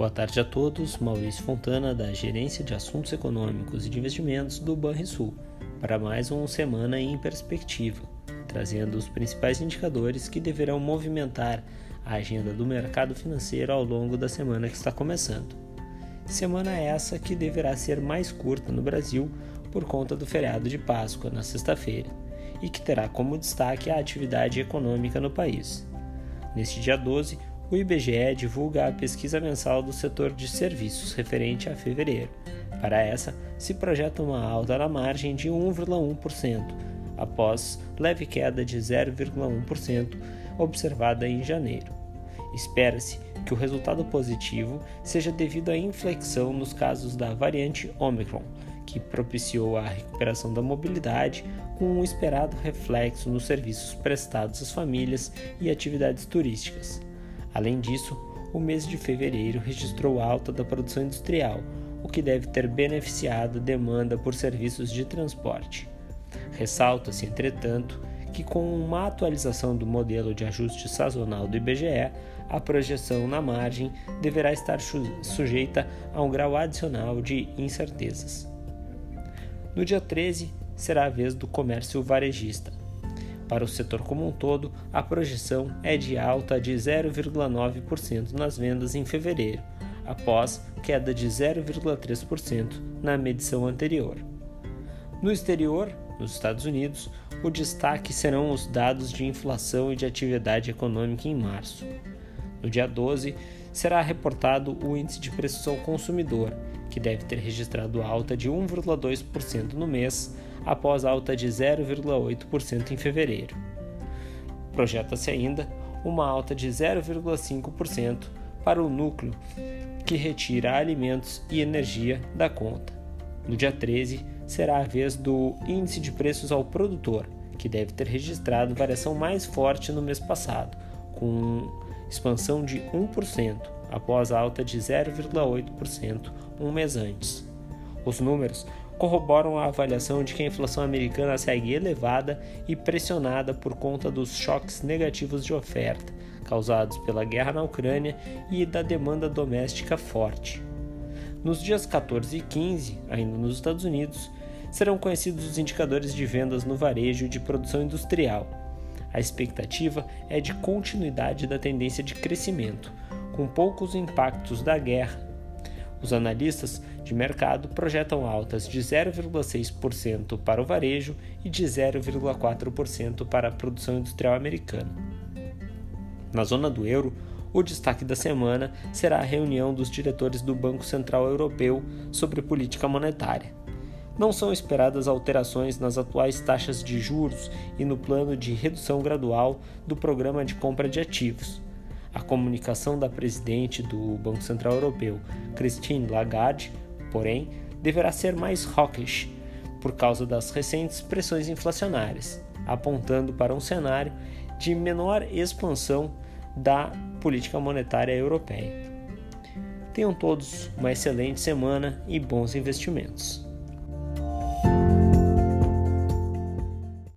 Boa tarde a todos. Maurício Fontana, da Gerência de Assuntos Econômicos e de Investimentos do Banrisul, para mais uma Semana em Perspectiva, trazendo os principais indicadores que deverão movimentar a agenda do mercado financeiro ao longo da semana que está começando. Semana essa que deverá ser mais curta no Brasil por conta do feriado de Páscoa na sexta-feira e que terá como destaque a atividade econômica no país. Neste dia 12, o IBGE divulga a pesquisa mensal do setor de serviços referente a fevereiro. Para essa, se projeta uma alta na margem de 1,1%, após leve queda de 0,1% observada em janeiro. Espera-se que o resultado positivo seja devido à inflexão nos casos da variante Omicron, que propiciou a recuperação da mobilidade, com um esperado reflexo nos serviços prestados às famílias e atividades turísticas. Além disso, o mês de fevereiro registrou alta da produção industrial, o que deve ter beneficiado a demanda por serviços de transporte. Ressalta-se, entretanto, que com uma atualização do modelo de ajuste sazonal do IBGE, a projeção na margem deverá estar sujeita a um grau adicional de incertezas. No dia 13, será a vez do comércio varejista. Para o setor como um todo, a projeção é de alta de 0,9% nas vendas em fevereiro, após queda de 0,3% na medição anterior. No exterior, nos Estados Unidos, o destaque serão os dados de inflação e de atividade econômica em março. No dia 12, será reportado o índice de preços ao consumidor, que deve ter registrado alta de 1,2% no mês, após alta de 0,8% em fevereiro. Projeta-se ainda uma alta de 0,5% para o núcleo que retira alimentos e energia da conta. No dia 13, será a vez do índice de preços ao produtor, que deve ter registrado variação mais forte no mês passado, com expansão de 1%, após alta de 0,8% um mês antes. Os números corroboram a avaliação de que a inflação americana segue elevada e pressionada por conta dos choques negativos de oferta causados pela guerra na Ucrânia e da demanda doméstica forte. Nos dias 14 e 15, ainda nos Estados Unidos, serão conhecidos os indicadores de vendas no varejo de produção industrial. A expectativa é de continuidade da tendência de crescimento, com poucos impactos da guerra os analistas de mercado projetam altas de 0,6% para o varejo e de 0,4% para a produção industrial americana. Na zona do euro, o destaque da semana será a reunião dos diretores do Banco Central Europeu sobre política monetária. Não são esperadas alterações nas atuais taxas de juros e no plano de redução gradual do programa de compra de ativos a comunicação da presidente do Banco Central Europeu, Christine Lagarde, porém, deverá ser mais hawkish por causa das recentes pressões inflacionárias, apontando para um cenário de menor expansão da política monetária europeia. Tenham todos uma excelente semana e bons investimentos.